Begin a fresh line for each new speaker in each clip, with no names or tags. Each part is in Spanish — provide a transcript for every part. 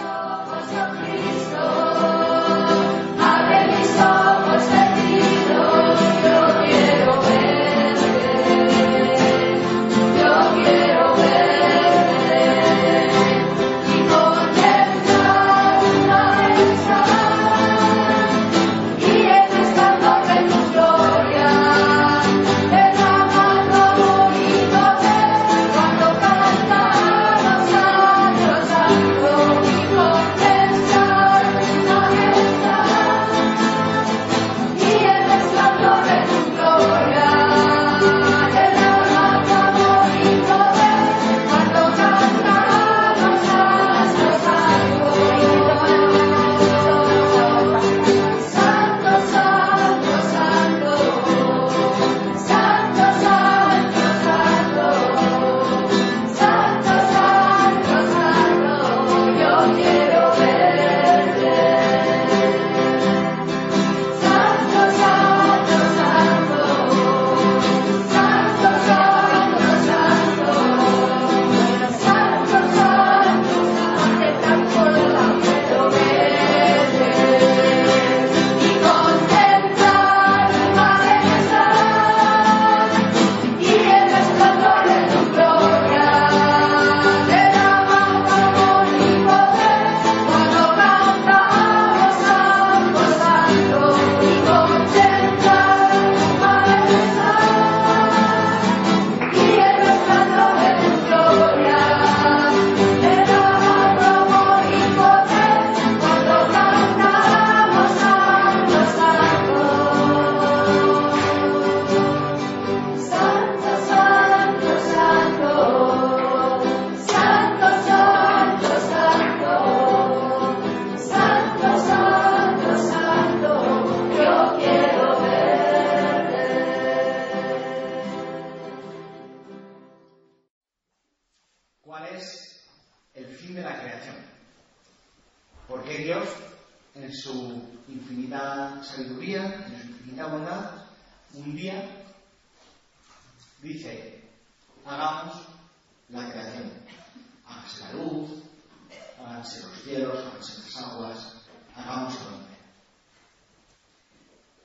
Cristo, Cristo.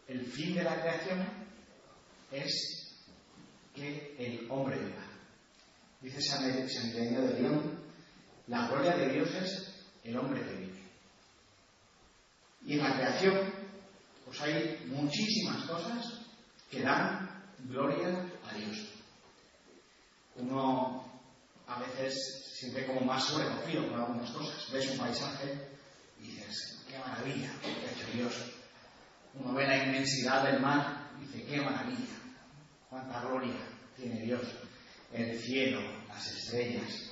el fin de la creación es que el hombre viva. Dice San Ireneo de León, la gloria de Dios es el hombre que vive. Y en la creación, pues hay muchísimas cosas que dan gloria a Dios. Uno a veces se ve como más sobrecogido por algunas cosas. Ves un paisaje y dices, qué maravilla, que ha hecho Dios uno ve la inmensidad del mar y dice, qué maravilla, cuánta gloria tiene Dios, el cielo, las estrellas.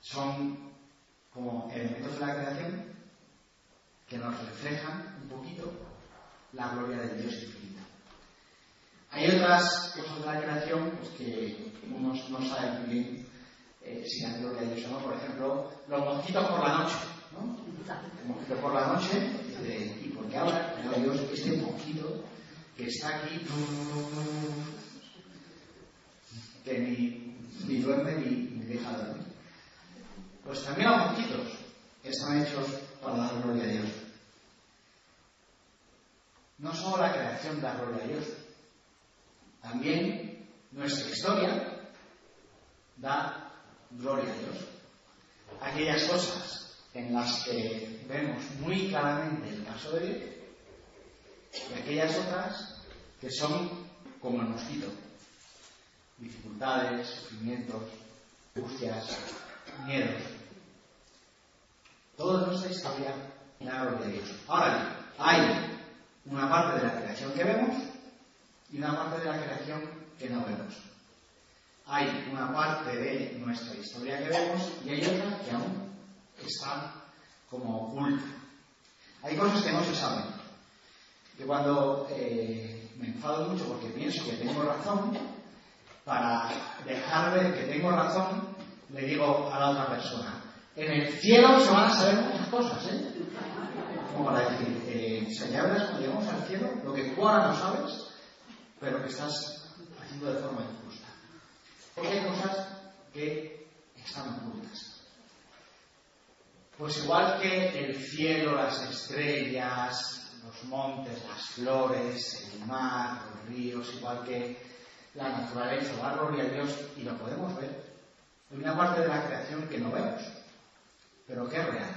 Son como elementos de la creación que nos reflejan un poquito la gloria del Dios infinito. Hay otras cosas de la creación pues, que unos no saben bien eh, si la gloria de Dios o no. Por ejemplo, los mosquitos por la noche. ¿no? Los mosquitos por la noche de, y porque ahora, Dios, este poquito que está aquí, que ni, ni duerme ni, ni deja dormir. Pues también a poquitos están hechos para dar gloria a Dios. No solo la creación da gloria a Dios, también nuestra historia da gloria a Dios. Aquellas cosas en las que vemos muy claramente el caso de Dios y aquellas otras que son como el mosquito. Dificultades, sufrimientos, angustias, miedos. Toda nuestra historia milagros de Dios. Ahora bien, hay una parte de la creación que vemos y una parte de la creación que no vemos. Hay una parte de nuestra historia que vemos y hay otra que aún que están como oculta. Hay cosas que no se saben. Yo cuando eh, me enfado mucho porque pienso que tengo razón, para dejar ver que tengo razón, le digo a la otra persona, en el cielo se van a saber muchas cosas, ¿eh? Como para decir, eh, señales, cuando llegamos al cielo, lo que tú ahora no sabes, pero que estás haciendo de forma injusta. Porque hay cosas que están ocultas. Pues igual que el cielo, las estrellas, los montes, las flores, el mar, los ríos, igual que la naturaleza, da gloria a Dios y lo podemos ver. Hay una parte de la creación que no vemos, pero que es real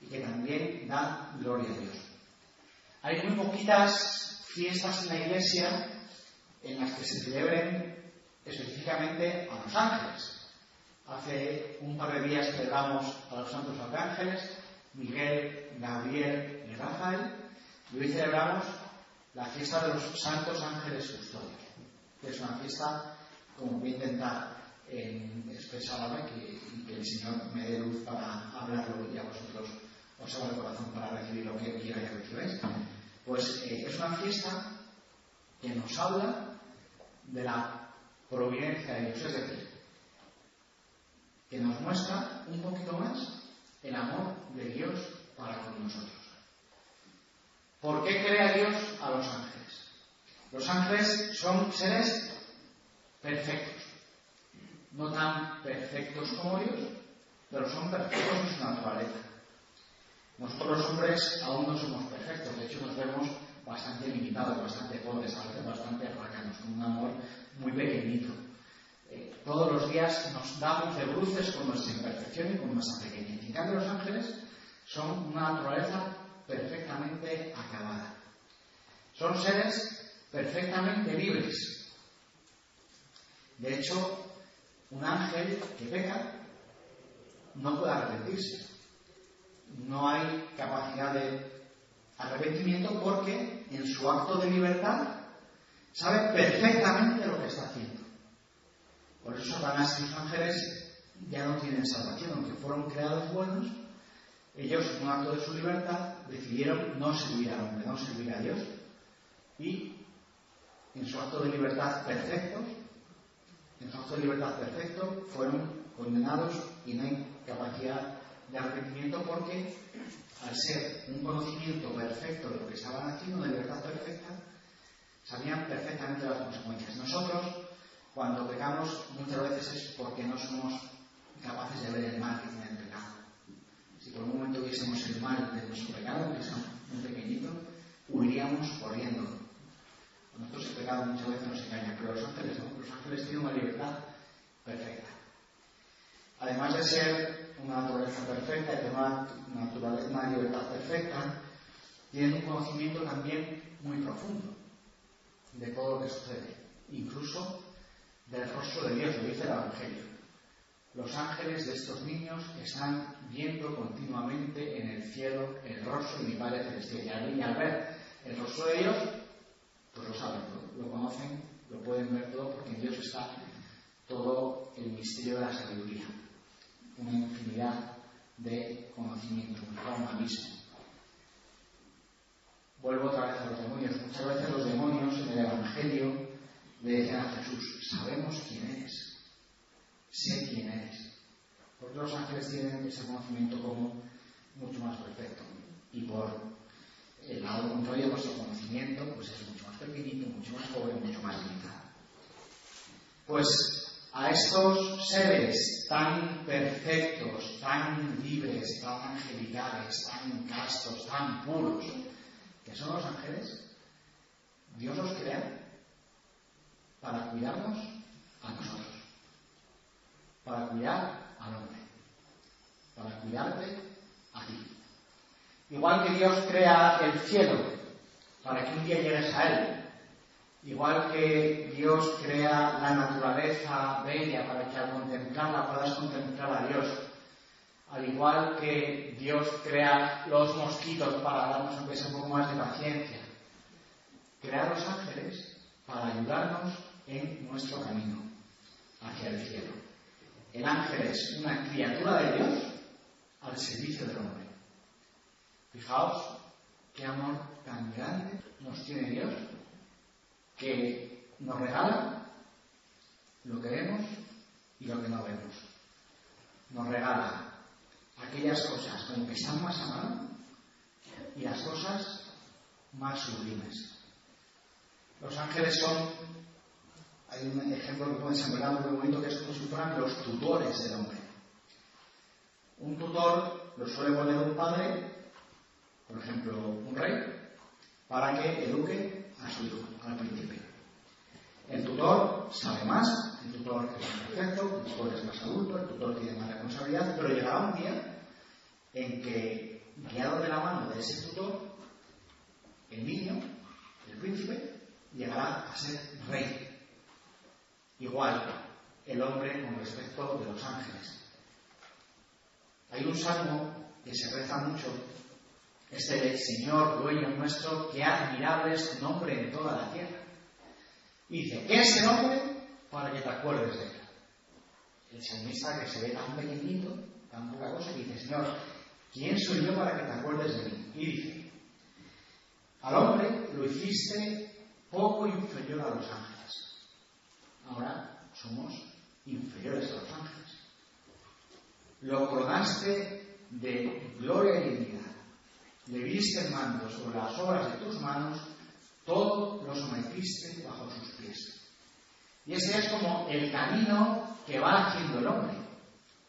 y que también da gloria a Dios. Hay muy poquitas fiestas en la iglesia en las que se celebren específicamente a los ángeles. Hace un par de días celebramos a los santos arcángeles, Miguel, Gabriel y Rafael, y hoy celebramos la fiesta de los santos ángeles custodios, que es una fiesta, como voy a intentar expresar ahora, que, el Señor me dé luz para hablarlo y a vosotros os abra el corazón para recibir lo que quiera que recibáis. Pues eh, es una fiesta que nos habla de la providencia de Dios, es decir, que nos muestra un poquito más el amor de Dios para con nosotros. ¿Por qué crea Dios a los ángeles? Los ángeles son seres perfectos, no tan perfectos como Dios, pero son perfectos en su naturaleza. Nosotros los hombres aún no somos perfectos, de hecho nos vemos bastante limitados, bastante pobres, a veces bastante racanos, con un amor muy pequeñito. Todos los días nos damos de bruces con nuestra imperfección y con nuestra pequeñez. En los ángeles son una naturaleza perfectamente acabada. Son seres perfectamente libres. De hecho, un ángel que peca no puede arrepentirse. No hay capacidad de arrepentimiento porque en su acto de libertad sabe perfectamente lo que está haciendo. Por eso Satanás y sus ángeles ya no tienen salvación, aunque fueron creados buenos, ellos en un acto de su libertad decidieron no servir al hombre, no servir a Dios y en su acto de libertad perfecto, en su acto de libertad perfecto fueron condenados y no hay capacidad de arrepentimiento porque al ser un conocimiento perfecto de lo que estaban haciendo, de libertad perfecta, sabían perfectamente las consecuencias. Nosotros, cuando pecamos, muchas veces es porque no somos capaces de ver el mal que tiene el pecado. Si por un momento viésemos el mal de nuestro pecado, que es muy pequeñito, huiríamos corriendo. Nosotros el pecado muchas veces nos engaña, pero los ángeles no. Los ángeles tienen una libertad perfecta. Además de ser una naturaleza perfecta y tener una, una libertad perfecta, tienen un conocimiento también muy profundo de todo lo que sucede, incluso del rostro de Dios, lo dice el Evangelio. Los ángeles de estos niños están viendo continuamente en el cielo el rostro de mi Padre Celestial. Y al ver el rostro de Dios, pues lo saben todo, lo conocen, lo pueden ver todo, porque en Dios está todo el misterio de la sabiduría. Una infinidad de conocimientos, un abismo. Vuelvo otra vez a los demonios. Muchas veces los demonios en el Evangelio le decían a Jesús, sabemos quién eres, sé quién eres. Porque los ángeles tienen ese conocimiento como mucho más perfecto. Y por el lado contrario, nuestro conocimiento pues es mucho más pequeñito, mucho más pobre, mucho más limitado. Pues a estos seres tan perfectos, tan libres, tan angelicales, tan castos, tan puros, que son los ángeles, Dios los crea para cuidarnos a nosotros, para cuidar al hombre, para cuidarte a ti. Igual que Dios crea el cielo para que un día llegues a Él, igual que Dios crea la naturaleza bella para que al contemplarla puedas contemplar a Dios, al igual que Dios crea los mosquitos para darnos un poco más de paciencia, crea los ángeles para ayudarnos en nuestro camino hacia el cielo. El ángel es una criatura de Dios al servicio del hombre. Fijaos qué amor tan grande nos tiene Dios que nos regala lo que vemos y lo que no vemos. Nos regala aquellas cosas como que están más a mano y las cosas más sublimes. Los ángeles son, hay un ejemplo que pueden sembrar muy bonito que es como si fueran los tutores del hombre. Un tutor lo suele poner un padre, por ejemplo, un rey, para que eduque a su hijo, al príncipe. El tutor sabe más, el tutor es más perfecto, el tutor es más adulto, el tutor tiene más responsabilidad, pero llegará un día en que, guiado de la mano de ese tutor, el niño, el príncipe, llegará a ser. Igual el hombre con respecto de los ángeles. Hay un salmo que se reza mucho, este de Señor, dueño nuestro, que admirable es tu nombre en toda la tierra. Y dice, ¿qué es el hombre para que te acuerdes de él? El salmista que se ve tan pequeñito, tan poca cosa, dice, Señor, ¿quién soy yo para que te acuerdes de mí? Y dice, al hombre lo hiciste poco inferior a los ángeles. Ahora somos inferiores a los ángeles lo coronaste de gloria y dignidad. Le viste en mando sobre las obras de tus manos, todo lo sometiste bajo sus pies. Y ese es como el camino que va haciendo el hombre,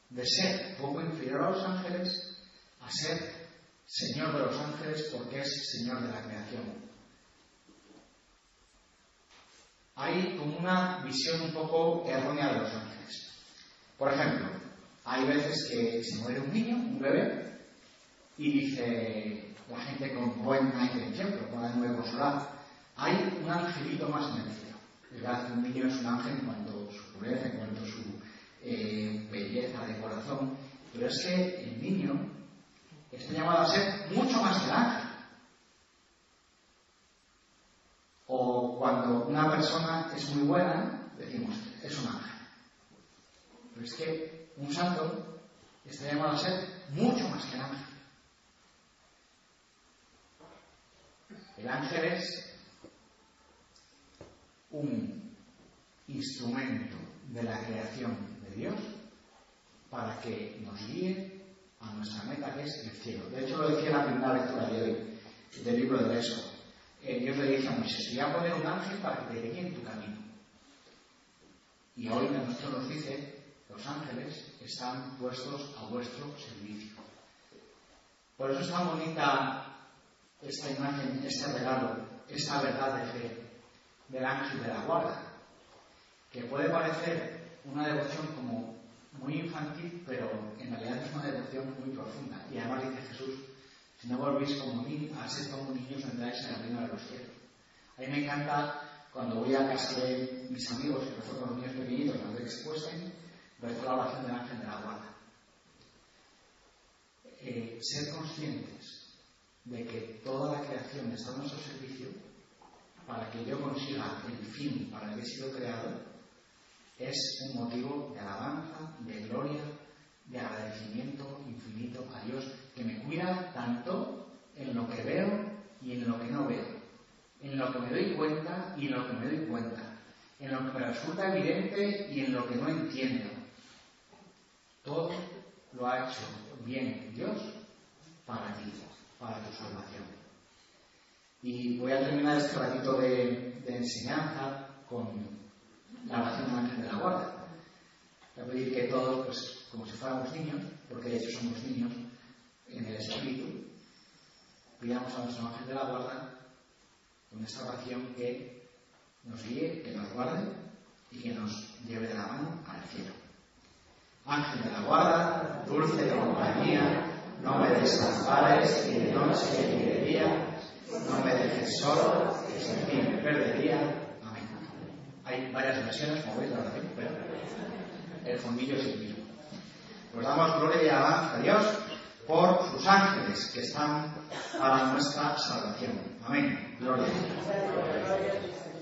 de ser poco inferior a los ángeles a ser Señor de los ángeles porque es Señor de la creación. Hay como una visión un poco errónea de los ángeles. Por ejemplo, hay veces que se muere un niño, un bebé, y dice la gente con buena intención, pero con ánimo consolar, hay un angelito más en el cielo. Es verdad que un niño es un ángel en cuanto a su pureza, en cuanto a su eh, belleza de corazón, pero es que el niño está llamado a ser mucho más que el ángel. O cuando una persona es muy buena, decimos, es un ángel. Pero es que un santo está llamado a ser mucho más que el ángel. El ángel es un instrumento de la creación de Dios para que nos guíe a nuestra meta que es el cielo. De hecho, lo decía en la primera lectura de hoy del libro de Éxodo. Eh, Dios le dice a Moisés, voy a poner un ángel para que te guíe en tu camino. Y hoy nosotros nos dice los ángeles están puestos a vuestro servicio. Por eso es tan bonita esta imagen, este regalo, esta verdad de fe del ángel de la guarda, que puede parecer una devoción como muy infantil, pero en realidad es una devoción muy profunda. Y además dice Jesús, si no volvéis como niños, a ser como niños entráis en el reino de los cielos. A mí me encanta cuando voy a casa de mis amigos, que rezo los niños pequeñitos antes que se cuesten, la oración del ángel de la guarda. Eh, ser conscientes de que toda la creación está a nuestro servicio para que yo consiga el fin para el que he sido creado es un motivo de alabanza, de gloria, de agradecimiento infinito a Dios que me cuida tanto en lo que veo y en lo que no veo, en lo que me doy cuenta y en lo que me doy cuenta, en lo que me resulta evidente y en lo que no entiendo, todo lo ha hecho bien Dios para ti, para tu salvación. Y voy a terminar este ratito de, enseñanza con la oración de la guarda. Voy a pedir que todos, pues, como si fuéramos niños, porque de hecho somos niños en el espíritu, pidamos a nuestro ángel de la guarda con esta oración que nos guíe, que nos guarde y que nos lleve de la mano al cielo. Ángel de la guarda, dulce compañía, no me desampares ni de noche ni de no me dejes solo, que sin ti me perdería. Amén. Hay varias versiones, como veis, la oración, pero el fondillo es el mismo. Damos gloria y alabanza a Dios por sus ángeles que están para nuestra salvación. Amén. Gloria a Dios.